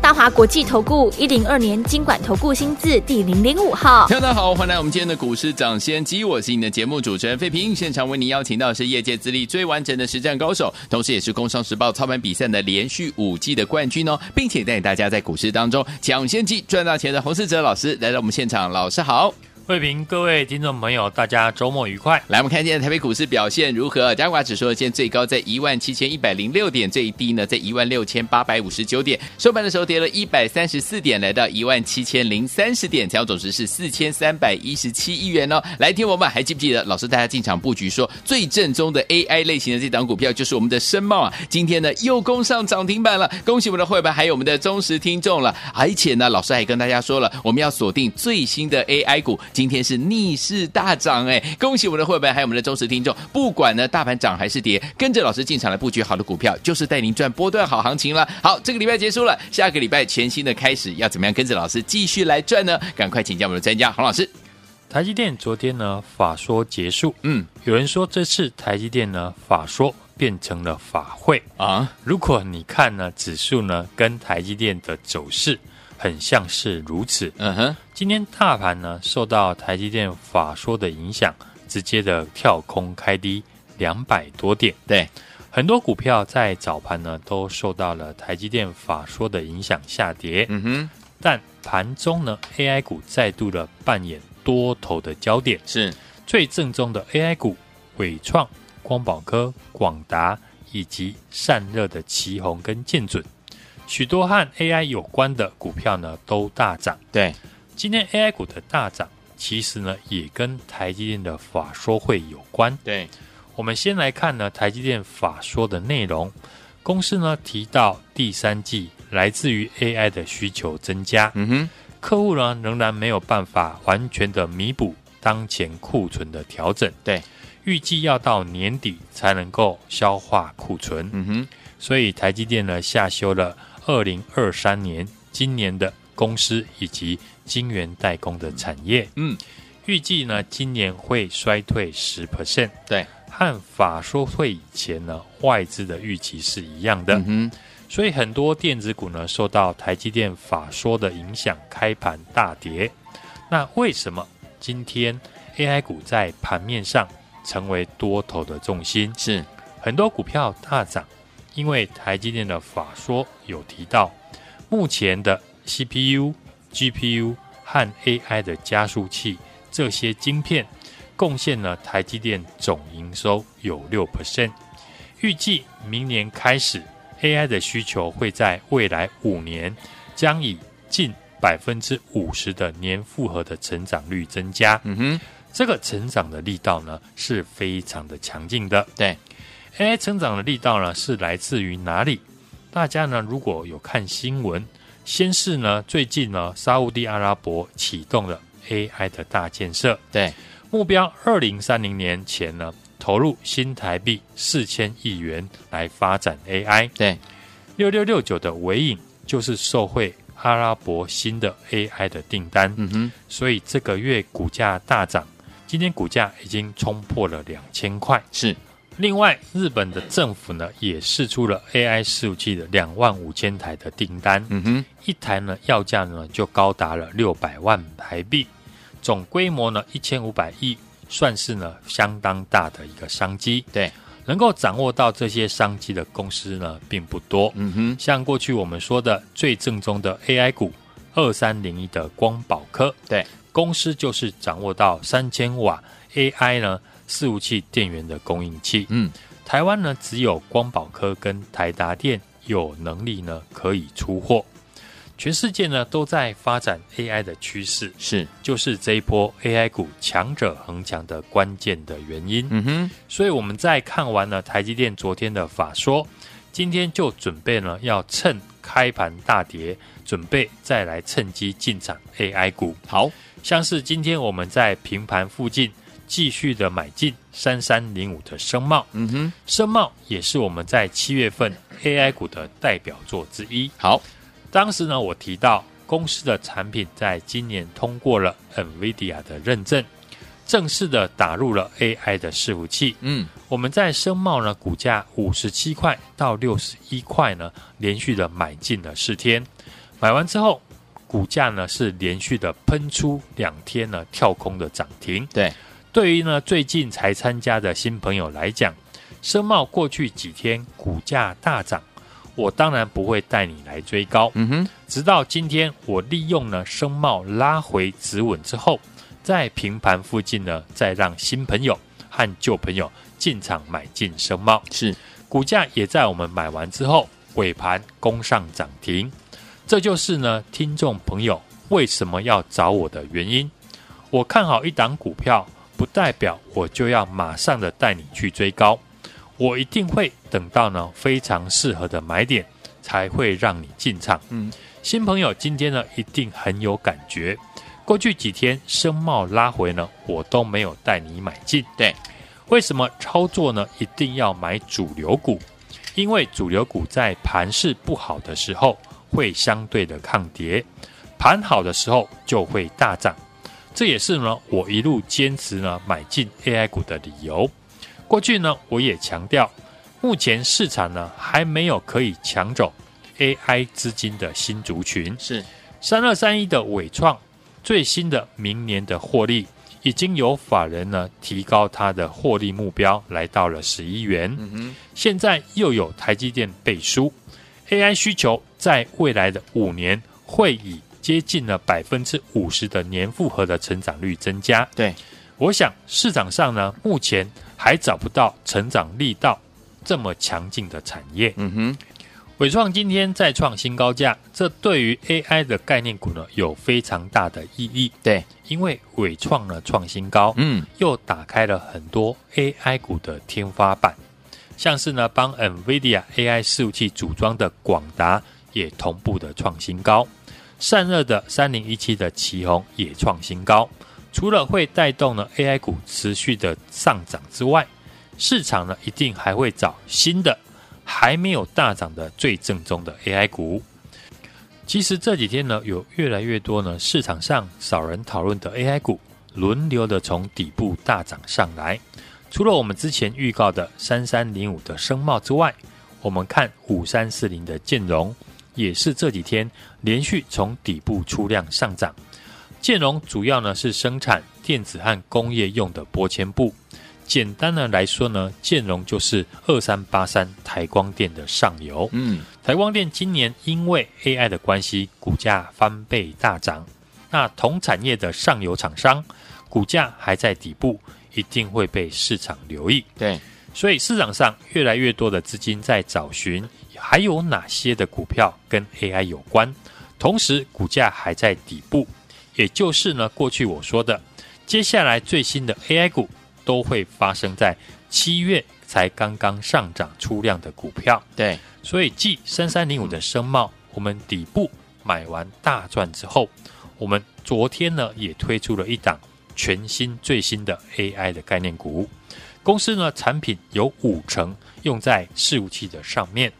大华国际投顾一零二年经管投顾新字第零零五号，大家好，欢迎来我们今天的股市掌先机，我是你的节目主持人费平，现场为您邀请到的是业界资历最完整的实战高手，同时也是工商时报操盘比赛的连续五季的冠军哦，并且带领大家在股市当中抢先机赚大钱的洪思哲老师来到我们现场，老师好。慧平，各位听众朋友，大家周末愉快。来，我们看今天台北股市表现如何？加权指数现在最高在一万七千一百零六点，最低呢在一万六千八百五十九点。收盘的时候跌了一百三十四点，来到一万七千零三十点，成交总值是四千三百一十七亿元哦。来，听我们还记不记得老师带大家进场布局说最正宗的 AI 类型的这档股票就是我们的深茂啊？今天呢又攻上涨停板了，恭喜我们的会员还有我们的忠实听众了。而且呢，老师还跟大家说了，我们要锁定最新的 AI 股。今天是逆势大涨哎！恭喜我们的会员，还有我们的忠实听众。不管呢大盘涨还是跌，跟着老师进场来布局好的股票，就是带您赚波段好行情了。好，这个礼拜结束了，下个礼拜全新的开始，要怎么样跟着老师继续来赚呢？赶快请教我们的专家洪老师。台积电昨天呢法说结束，嗯，有人说这次台积电呢法说变成了法会啊。如果你看呢指数呢跟台积电的走势。很像是如此。嗯哼，今天大盘呢受到台积电法说的影响，直接的跳空开低两百多点。对，很多股票在早盘呢都受到了台积电法说的影响下跌。嗯哼，但盘中呢 AI 股再度的扮演多头的焦点，是最正宗的 AI 股，伟创、光宝科、广达以及散热的奇宏跟建准。许多和 AI 有关的股票呢都大涨。对，今天 AI 股的大涨，其实呢也跟台积电的法说会有关。对，我们先来看呢台积电法说的内容。公司呢提到第三季来自于 AI 的需求增加。嗯哼，客户呢仍然没有办法完全的弥补当前库存的调整。对，预计要到年底才能够消化库存。嗯哼，所以台积电呢下修了。二零二三年，今年的公司以及晶圆代工的产业，嗯，预计呢，今年会衰退十 percent，对，和法说会以前呢，外资的预期是一样的，嗯哼，所以很多电子股呢，受到台积电法说的影响，开盘大跌。那为什么今天 AI 股在盘面上成为多头的重心？是很多股票大涨。因为台积电的法说有提到，目前的 CPU、GPU 和 AI 的加速器这些晶片贡献了台积电总营收有六 percent。预计明年开始，AI 的需求会在未来五年将以近百分之五十的年复合的成长率增加。嗯哼，这个成长的力道呢是非常的强劲的。对。AI 成长的力道呢，是来自于哪里？大家呢，如果有看新闻，先是呢，最近呢，沙乌地阿拉伯启动了 AI 的大建设，对，目标二零三零年前呢，投入新台币四千亿元来发展 AI，对，六六六九的尾影就是受惠阿拉伯新的 AI 的订单，嗯哼，所以这个月股价大涨，今天股价已经冲破了两千块，是。另外，日本的政府呢也释出了 AI 伺服器的两万五千台的订单，嗯哼，一台呢要价呢就高达了六百万台币，总规模呢一千五百亿，算是呢相当大的一个商机。对，能够掌握到这些商机的公司呢并不多，嗯哼，像过去我们说的最正宗的 AI 股二三零一的光宝科，对，公司就是掌握到三千瓦 AI 呢。伺服器电源的供应器，嗯，台湾呢只有光宝科跟台达电有能力呢可以出货，全世界呢都在发展 AI 的趋势，是。就是这一波 AI 股强者恒强的关键的原因，嗯哼，所以我们在看完了台积电昨天的法说，今天就准备呢要趁开盘大跌，准备再来趁机进场 AI 股，好。像是今天我们在平盘附近。继续的买进三三零五的声茂。嗯哼，声茂也是我们在七月份 AI 股的代表作之一。好，当时呢，我提到公司的产品在今年通过了 NVIDIA 的认证。正式的打入了 AI 的伺服器。嗯，我们在声茂呢，股价五十七块到六十一块呢，连续的买进了四天。买完之后，股价呢是连续的喷出两天呢跳空的涨停。对，对于呢最近才参加的新朋友来讲，声茂过去几天股价大涨，我当然不会带你来追高。嗯哼，直到今天我利用呢声茂拉回止稳之后。在平盘附近呢，再让新朋友和旧朋友进场买进声茂，是股价也在我们买完之后尾盘攻上涨停，这就是呢听众朋友为什么要找我的原因。我看好一档股票，不代表我就要马上的带你去追高，我一定会等到呢非常适合的买点才会让你进场。嗯，新朋友今天呢一定很有感觉。过去几天声茂拉回呢，我都没有带你买进。对，为什么操作呢？一定要买主流股，因为主流股在盘势不好的时候会相对的抗跌，盘好的时候就会大涨。这也是呢我一路坚持呢买进 AI 股的理由。过去呢我也强调，目前市场呢还没有可以抢走 AI 资金的新族群，是三二三一的伟创。最新的明年的获利，已经有法人呢提高它的获利目标，来到了十一元。嗯哼，现在又有台积电背书，AI 需求在未来的五年会以接近了百分之五十的年复合的成长率增加。对，我想市场上呢目前还找不到成长力道这么强劲的产业。嗯哼。伟创今天再创新高价，这对于 AI 的概念股呢有非常大的意义。对，因为伟创呢创新高，嗯，又打开了很多 AI 股的天花板，像是呢帮 NVIDIA AI 伺服器组装的广达也同步的创新高，散热的三零一七的奇鋐也创新高。除了会带动呢 AI 股持续的上涨之外，市场呢一定还会找新的。还没有大涨的最正宗的 AI 股，其实这几天呢，有越来越多呢市场上少人讨论的 AI 股，轮流的从底部大涨上来。除了我们之前预告的三三零五的声茂之外，我们看五三四零的建融，也是这几天连续从底部出量上涨。建荣主要呢是生产电子和工业用的玻纤布。简单的来说呢，建荣就是二三八三台光电的上游。嗯，台光电今年因为 AI 的关系，股价翻倍大涨。那同产业的上游厂商，股价还在底部，一定会被市场留意。对，所以市场上越来越多的资金在找寻，还有哪些的股票跟 AI 有关，同时股价还在底部，也就是呢，过去我说的，接下来最新的 AI 股。都会发生在七月才刚刚上涨出量的股票，对，所以继三三零五的声茂，我们底部买完大赚之后，我们昨天呢也推出了一档全新最新的 AI 的概念股，公司呢产品有五成用在伺服器的上面，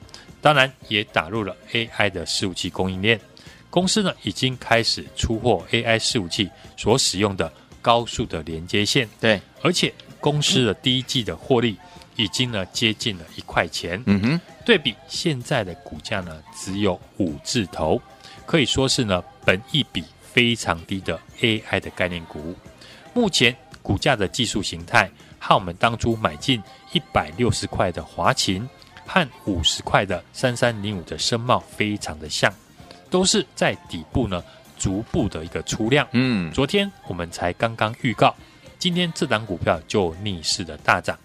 当然也打入了 AI 的伺服器供应链，公司呢已经开始出货 AI 伺服器所使用的。高速的连接线，对，而且公司的第一季的获利已经呢接近了一块钱，嗯哼，对比现在的股价呢只有五字头，可以说是呢本一比非常低的 AI 的概念股。目前股价的技术形态和我们当初买进一百六十块的华勤和五十块的三三零五的声茂非常的像，都是在底部呢。逐步的一个出量，嗯，昨天我们才刚刚预告，今天这档股票就逆势的大涨，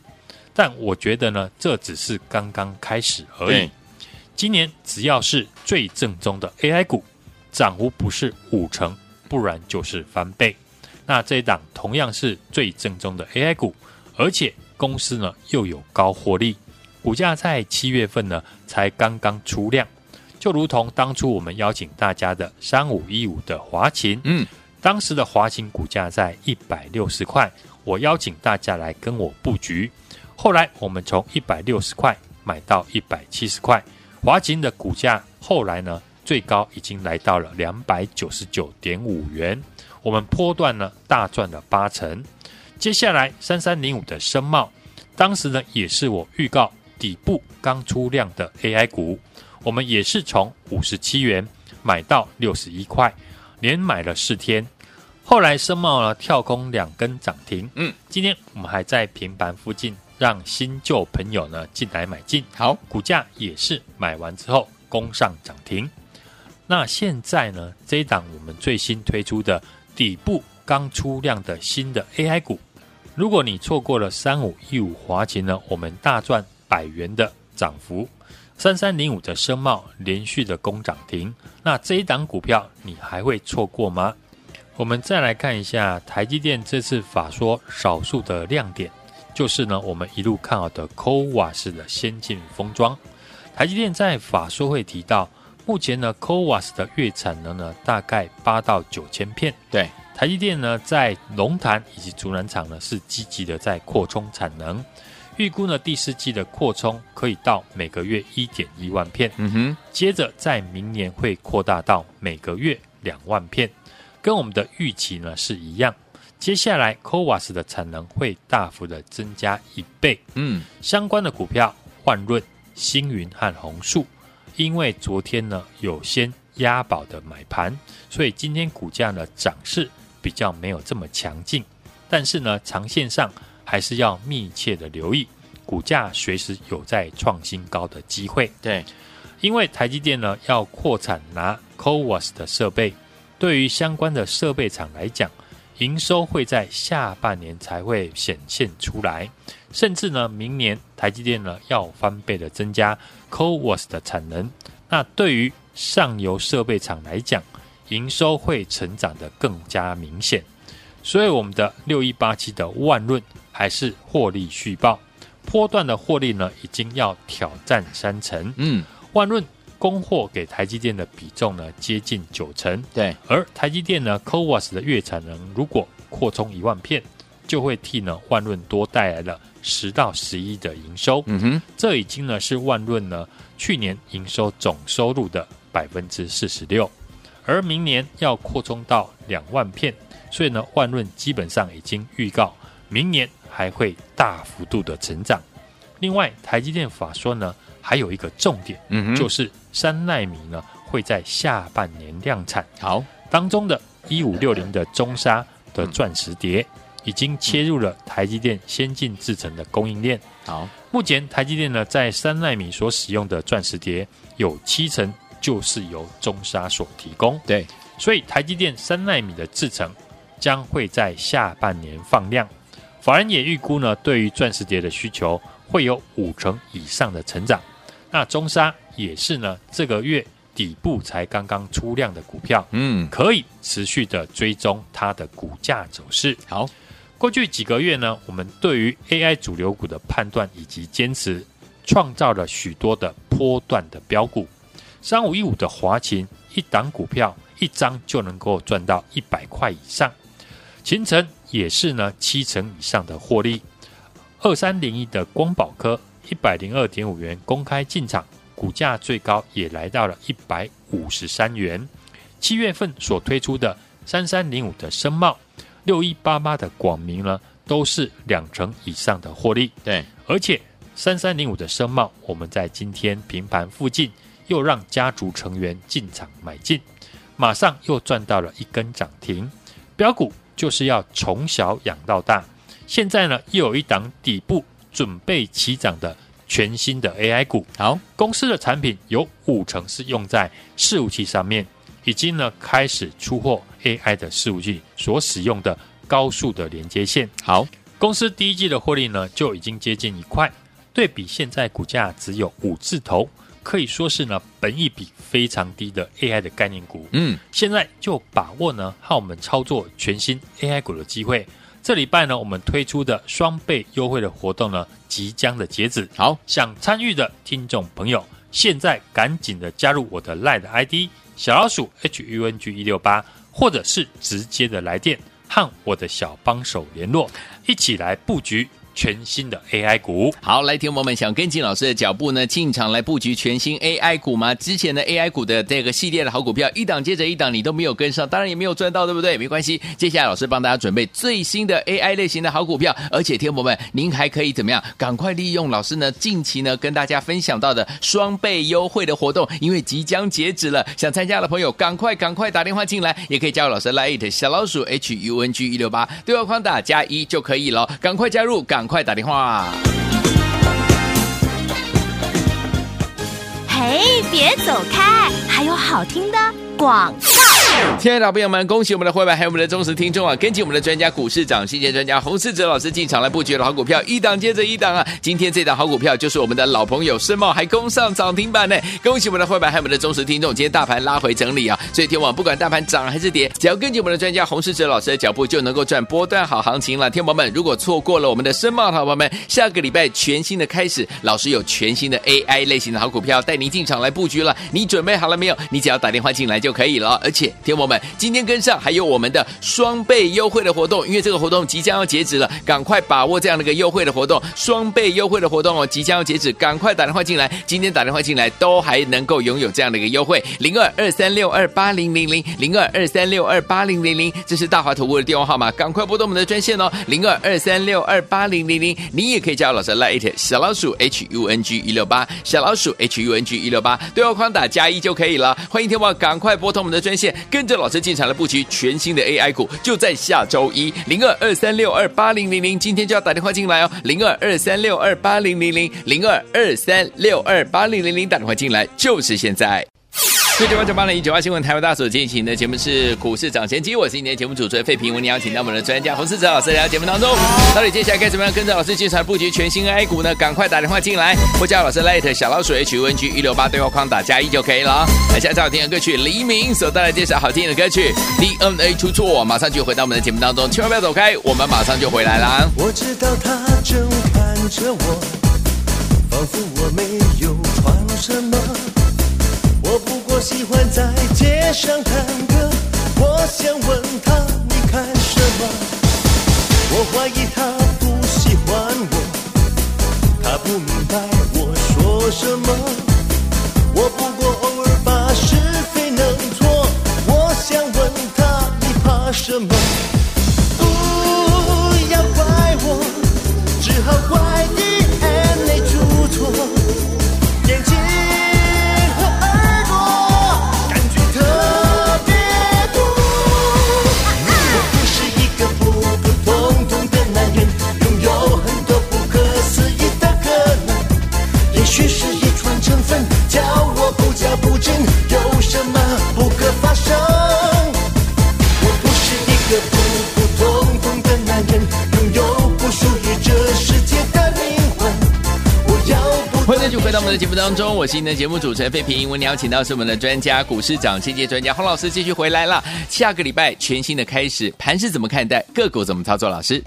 但我觉得呢，这只是刚刚开始而已。今年只要是最正宗的 AI 股，涨幅不是五成，不然就是翻倍。那这一档同样是最正宗的 AI 股，而且公司呢又有高获利，股价在七月份呢才刚刚出量。就如同当初我们邀请大家的三五一五的华勤，嗯，当时的华勤股价在一百六十块，我邀请大家来跟我布局。后来我们从一百六十块买到一百七十块，华勤的股价后来呢，最高已经来到了两百九十九点五元，我们波段呢大赚了八成。接下来三三零五的深茂，当时呢也是我预告底部刚出量的 AI 股，我们也是从五十七元买到六十一块，连买了四天。后来深茂呢跳空两根涨停，嗯，今天我们还在平盘附近。让新旧朋友呢进来买进，好，股价也是买完之后攻上涨停。那现在呢，这一档我们最新推出的底部刚出量的新的 AI 股，如果你错过了三五一五华勤呢，我们大赚百元的涨幅；三三零五的深茂连续的攻涨停，那这一档股票你还会错过吗？我们再来看一下台积电这次法说少数的亮点。就是呢，我们一路看好的 CoWoS 的先进封装，台积电在法说会提到，目前呢 CoWoS 的月产能呢大概八到九千片。对，台积电呢在龙潭以及竹南厂呢是积极的在扩充产能，预估呢第四季的扩充可以到每个月一点一万片。嗯哼，接着在明年会扩大到每个月两万片，跟我们的预期呢是一样。接下来，CoWoS 的产能会大幅的增加一倍。嗯，相关的股票，换润、星云和红树，因为昨天呢有先押宝的买盘，所以今天股价呢涨势比较没有这么强劲。但是呢，长线上还是要密切的留意，股价随时有在创新高的机会。对，因为台积电呢要扩产拿 CoWoS 的设备，对于相关的设备厂来讲。营收会在下半年才会显现出来，甚至呢，明年台积电呢要翻倍的增加 CoWoS 的产能。那对于上游设备厂来讲，营收会成长的更加明显。所以我们的六一八七的万润还是获利续报，波段的获利呢已经要挑战三成。嗯，万润。供货给台积电的比重呢，接近九成。对，而台积电呢 c o w a s 的月产能如果扩充一万片，就会替呢万润多带来了十到十一的营收。嗯哼，这已经呢是万润呢去年营收总收入的百分之四十六，而明年要扩充到两万片，所以呢万润基本上已经预告明年还会大幅度的成长。另外，台积电法说呢。还有一个重点，嗯，就是三奈米呢会在下半年量产。好，当中的一五六零的中沙的钻石碟已经切入了台积电先进制程的供应链。好，目前台积电呢在三奈米所使用的钻石碟有七成就是由中沙所提供。对，所以台积电三奈米的制程将会在下半年放量。法人也预估呢，对于钻石碟的需求会有五成以上的成长。那中沙也是呢，这个月底部才刚刚出量的股票，嗯，可以持续的追踪它的股价走势。好，过去几个月呢，我们对于 AI 主流股的判断以及坚持，创造了许多的波段的标股。三五一五的华勤，一档股票一张就能够赚到一百块以上，勤诚也是呢七成以上的获利。二三零一的光宝科。一百零二点五元公开进场，股价最高也来到了一百五十三元。七月份所推出的三三零五的深茂、六一八八的广明呢，都是两成以上的获利。对，而且三三零五的深茂，我们在今天平盘附近又让家族成员进场买进，马上又赚到了一根涨停。标股就是要从小养到大，现在呢又有一档底部。准备起涨的全新的 AI 股，好，公司的产品有五成是用在伺服器上面，已经呢开始出货 AI 的伺服器所使用的高速的连接线。好，公司第一季的获利呢就已经接近一块，对比现在股价只有五字头，可以说是呢本益比非常低的 AI 的概念股。嗯，现在就把握呢和我们操作全新 AI 股的机会。这礼拜呢，我们推出的双倍优惠的活动呢，即将的截止。好，想参与的听众朋友，现在赶紧的加入我的 LINE ID 小老鼠 HUNG 一六八，或者是直接的来电和我的小帮手联络，一起来布局。全新的 AI 股，好，来听我们想跟进老师的脚步呢，进场来布局全新 AI 股吗？之前的 AI 股的这个系列的好股票，一档接着一档，你都没有跟上，当然也没有赚到，对不对？没关系，接下来老师帮大家准备最新的 AI 类型的好股票，而且听友们，您还可以怎么样？赶快利用老师呢近期呢跟大家分享到的双倍优惠的活动，因为即将截止了，想参加的朋友赶快赶快打电话进来，也可以加入老师 Line 小老鼠 H U N G 一六八，对话框打加一就可以了，赶快加入，赶。快打电话！嘿，别走开，还有好听的广告。亲爱的朋友们，恭喜我们的会员还有我们的忠实听众啊！跟紧我们的专家股市长，谢谢专家洪世哲老师进场来布局的好股票，一档接着一档啊！今天这档好股票就是我们的老朋友申茂，还攻上涨停板呢！恭喜我们的会员还有我们的忠实听众，今天大盘拉回整理啊，所以天王不管大盘涨还是跌，只要跟紧我们的专家洪世哲老师的脚步，就能够赚波段好行情了。天王们，如果错过了我们的申茂好朋友们，下个礼拜全新的开始，老师有全新的 AI 类型的好股票带您进场来布局了，你准备好了没有？你只要打电话进来就可以了，而且给我们。今天跟上，还有我们的双倍优惠的活动，因为这个活动即将要截止了，赶快把握这样的一个优惠的活动，双倍优惠的活动哦，即将要截止，赶快打电话进来，今天打电话进来都还能够拥有这样的一个优惠，零二二三六二八零零零零二二三六二八零零零，这是大华投顾的电话号码，赶快拨动我们的专线哦，零二二三六二八零零零，你也可以加入老师 Lite 小老鼠 H U N G 一六八小老鼠 H U N G 一六八，对话框打加一就可以了，欢迎天王赶快拨通我们的专线，跟跟着老师进场来布局全新的 AI 股，就在下周一零二二三六二八零零零，今天就要打电话进来哦，零二二三六二八零零零零二二三六二八零零零，打电话进来就是现在。九九八九八零一九八新闻台湾大所进行的节目是股市涨先机，我是今天节目主持人费平，为您邀请到我们的专家洪士哲老师来到节目当中。到底接下来该怎么样跟着老师进场布局全新 A 股呢？赶快打电话进来，或加老师 Light 小老鼠 H U N G 一六八对话框打加一就可以了。来，下最好听的歌曲黎明所带来介绍好听的歌曲 DNA 出错，马上就回到我们的节目当中，千万不要走开，我们马上就回来啦。我知道他正看着我，仿佛我没有穿什么。我喜欢在街上探戈，我想问他你看什么？我怀疑他不喜欢我，他不明白我说什么。我不过偶尔把是非弄错，我想问他你怕什么？不要怪我，只好怪你眼泪出错，目当中，我是您的节目主持人费平。我们邀请到是我们的专家股市涨先机专家洪老师继续回来了。下个礼拜全新的开始，盘是怎么看待？个股怎么操作？老师，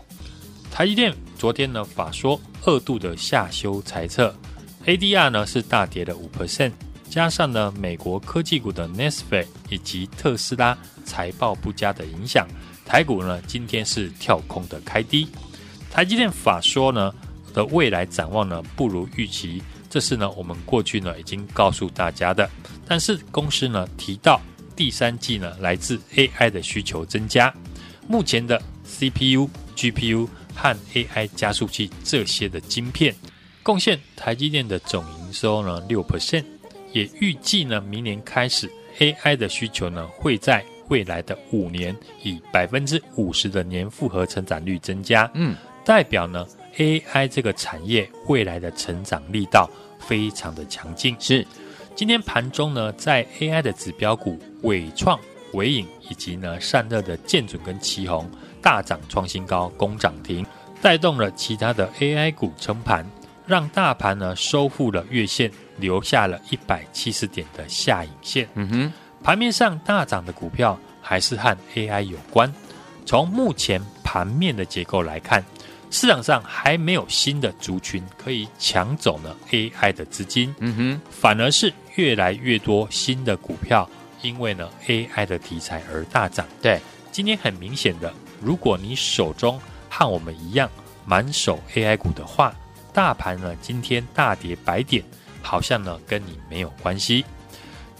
台积电昨天呢法说二度的下修财测，ADR 呢是大跌了五 percent，加上呢美国科技股的 Nestle 以及特斯拉财报不佳的影响，台股呢今天是跳空的开低。台积电法说呢的未来展望呢不如预期。这是呢，我们过去呢已经告诉大家的，但是公司呢提到第三季呢来自 AI 的需求增加，目前的 CPU、GPU 和 AI 加速器这些的晶片贡献台积电的总营收呢六。percent，也预计呢明年开始 AI 的需求呢会在未来的五年以百分之五十的年复合成长率增加，嗯，代表呢 AI 这个产业未来的成长力道。非常的强劲，是。今天盘中呢，在 AI 的指标股伟创、伟影以及呢散热的建准跟奇宏大涨创新高，攻涨停，带动了其他的 AI 股撑盘，让大盘呢收复了月线，留下了一百七十点的下影线。嗯哼，盘面上大涨的股票还是和 AI 有关。从目前盘面的结构来看。市场上还没有新的族群可以抢走呢 AI 的资金，嗯哼，反而是越来越多新的股票因为呢 AI 的题材而大涨。对，今天很明显的如果你手中和我们一样满手 AI 股的话，大盘呢今天大跌百点，好像呢跟你没有关系。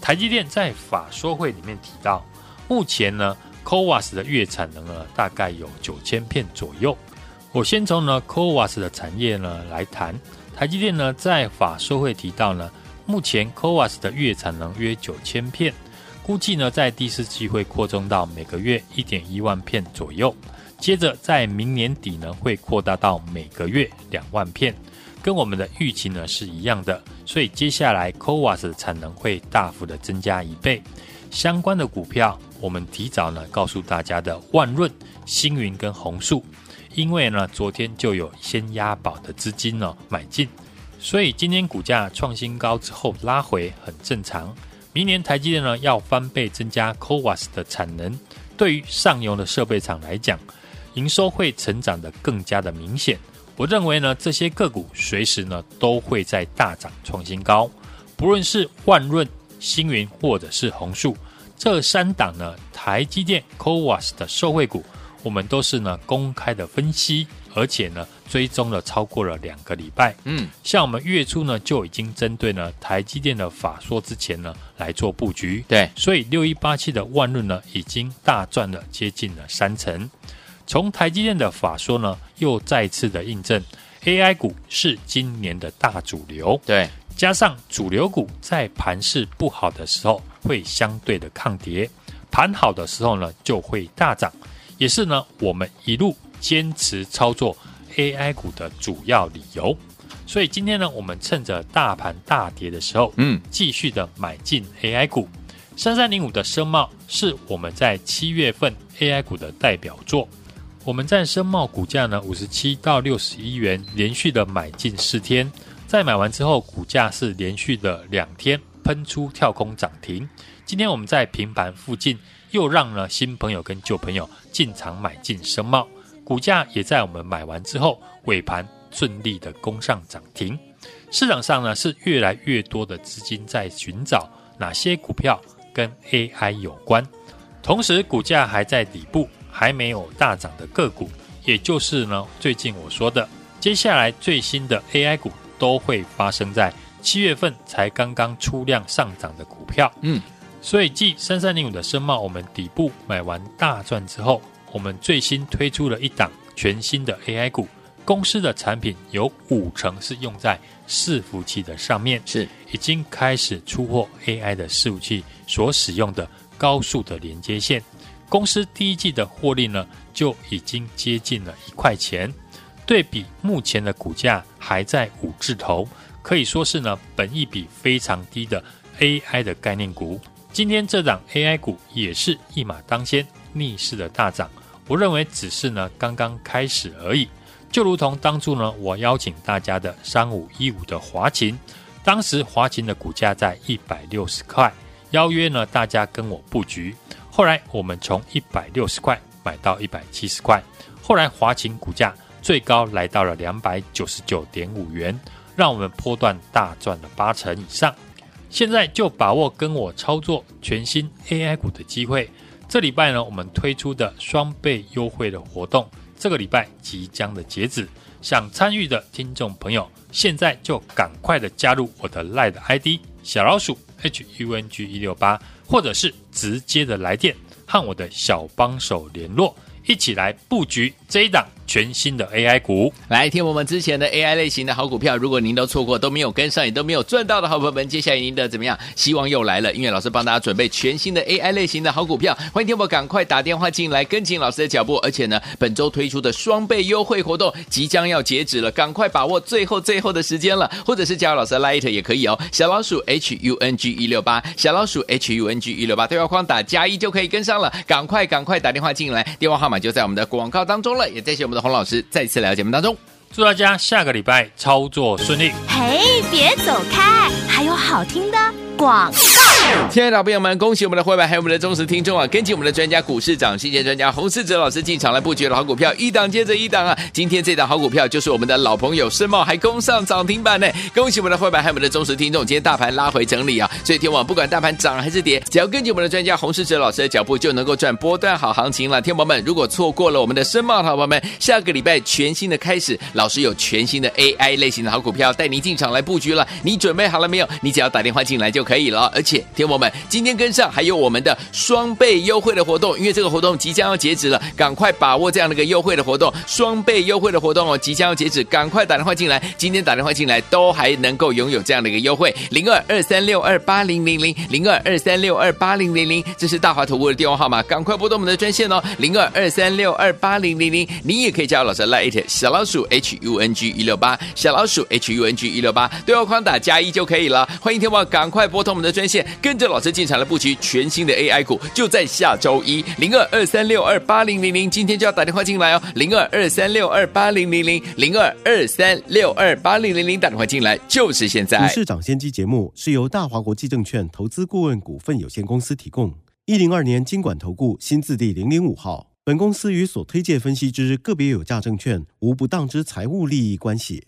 台积电在法说会里面提到，目前呢 CoWAS 的月产能呢大概有九千片左右。我先从呢 c o w a s 的产业呢来谈，台积电呢在法说会提到呢，目前 c o w a s 的月产能约九千片，估计呢在第四季会扩充到每个月一点一万片左右，接着在明年底呢会扩大到每个月两万片，跟我们的预期呢是一样的，所以接下来 c o w a s 的产能会大幅的增加一倍，相关的股票我们提早呢告诉大家的万润、星云跟红树。因为呢，昨天就有先押宝的资金呢买进，所以今天股价创新高之后拉回很正常。明年台积电呢要翻倍增加 CoWoS 的产能，对于上游的设备厂来讲，营收会成长得更加的明显。我认为呢，这些个股随时呢都会在大涨创新高，不论是万润、星云或者是弘塑这三档呢，台积电 CoWoS 的受惠股。我们都是呢公开的分析，而且呢追踪了超过了两个礼拜。嗯，像我们月初呢就已经针对呢台积电的法说之前呢来做布局。对，所以六一八七的万润呢已经大赚了接近了三成。从台积电的法说呢又再次的印证，AI 股是今年的大主流。对，加上主流股在盘势不好的时候会相对的抗跌，盘好的时候呢就会大涨。也是呢，我们一路坚持操作 AI 股的主要理由。所以今天呢，我们趁着大盘大跌的时候，嗯，继续的买进 AI 股。三三零五的深茂是我们在七月份 AI 股的代表作。我们在深茂股价呢五十七到六十一元连续的买进四天，在买完之后，股价是连续的两天喷出跳空涨停。今天我们在平盘附近。又让呢新朋友跟旧朋友进场买进深茂，股价也在我们买完之后尾盘顺利的攻上涨停。市场上呢是越来越多的资金在寻找哪些股票跟 AI 有关，同时股价还在底部还没有大涨的个股，也就是呢最近我说的，接下来最新的 AI 股都会发生在七月份才刚刚出量上涨的股票。嗯。所以，继三三零五的深茂，我们底部买完大赚之后，我们最新推出了一档全新的 AI 股。公司的产品有五成是用在伺服器的上面，是已经开始出货 AI 的伺服器所使用的高速的连接线。公司第一季的获利呢，就已经接近了一块钱，对比目前的股价还在五字头，可以说是呢，本益比非常低的 AI 的概念股。今天这档 AI 股也是一马当先，逆势的大涨。我认为只是呢刚刚开始而已，就如同当初呢我邀请大家的三五一五的华勤，当时华勤的股价在一百六十块，邀约呢大家跟我布局。后来我们从一百六十块买到一百七十块，后来华勤股价最高来到了两百九十九点五元，让我们波段大赚了八成以上。现在就把握跟我操作全新 AI 股的机会。这礼拜呢，我们推出的双倍优惠的活动，这个礼拜即将的截止。想参与的听众朋友，现在就赶快的加入我的 LINE ID 小老鼠 HUNG 一六八，或者是直接的来电和我的小帮手联络，一起来布局这一档。全新的 AI 股，来听我们之前的 AI 类型的好股票，如果您都错过，都没有跟上，也都没有赚到的好朋友们，接下来您的怎么样？希望又来了，因为老师帮大家准备全新的 AI 类型的好股票，欢迎听我赶快打电话进来跟紧老师的脚步，而且呢，本周推出的双倍优惠活动即将要截止了，赶快把握最后最后的时间了，或者是加入老师的 Light 也可以哦，小老鼠 HUNG 一六八，小老鼠 HUNG 一六八，对话框打加一就可以跟上了，赶快赶快打电话进来，电话号码就在我们的广告当中了，也谢谢我们的洪老师再次来到节目当中，祝大家下个礼拜操作顺利。嘿，别走开，还有好听的广告。亲爱的朋友们，恭喜我们的会员还有我们的忠实听众啊！跟紧我们的专家股市长，谢谢专家洪世哲老师进场来布局的好股票，一档接着一档啊！今天这档好股票就是我们的老朋友申茂，还攻上涨停板呢！恭喜我们的会员还有我们的忠实听众！今天大盘拉回整理啊，所以天网不管大盘涨还是跌，只要跟紧我们的专家洪世哲老师的脚步，就能够赚波段好行情了。天宝们，如果错过了我们的申茂，好朋友们，下个礼拜全新的开始，老师有全新的 AI 类型的好股票带您进场来布局了，你准备好了没有？你只要打电话进来就可以了，而且天王们。今天跟上，还有我们的双倍优惠的活动，因为这个活动即将要截止了，赶快把握这样的一个优惠的活动，双倍优惠的活动哦，即将要截止，赶快打电话进来，今天打电话进来都还能够拥有这样的一个优惠，零二二三六二八零零零零二二三六二八零零零，这是大华投顾的电话号码，赶快拨动我们的专线哦，零二二三六二八零零零，你也可以加入老师 Lite 小老鼠 H U N G 一六八小老鼠 H U N G 一六八，对话框打加一就可以了，欢迎天王赶快拨通我们的专线，跟着老。师进场来布局全新的 AI 股，就在下周一零二二三六二八零零零，今天就要打电话进来哦，零二二三六二八零零零零二二三六二八零零零打电话进来就是现在。股市涨先机节目是由大华国际证券投资顾问股份有限公司提供，一零二年金管投顾新字第零零五号，本公司与所推介分析之个别有价证券无不当之财务利益关系。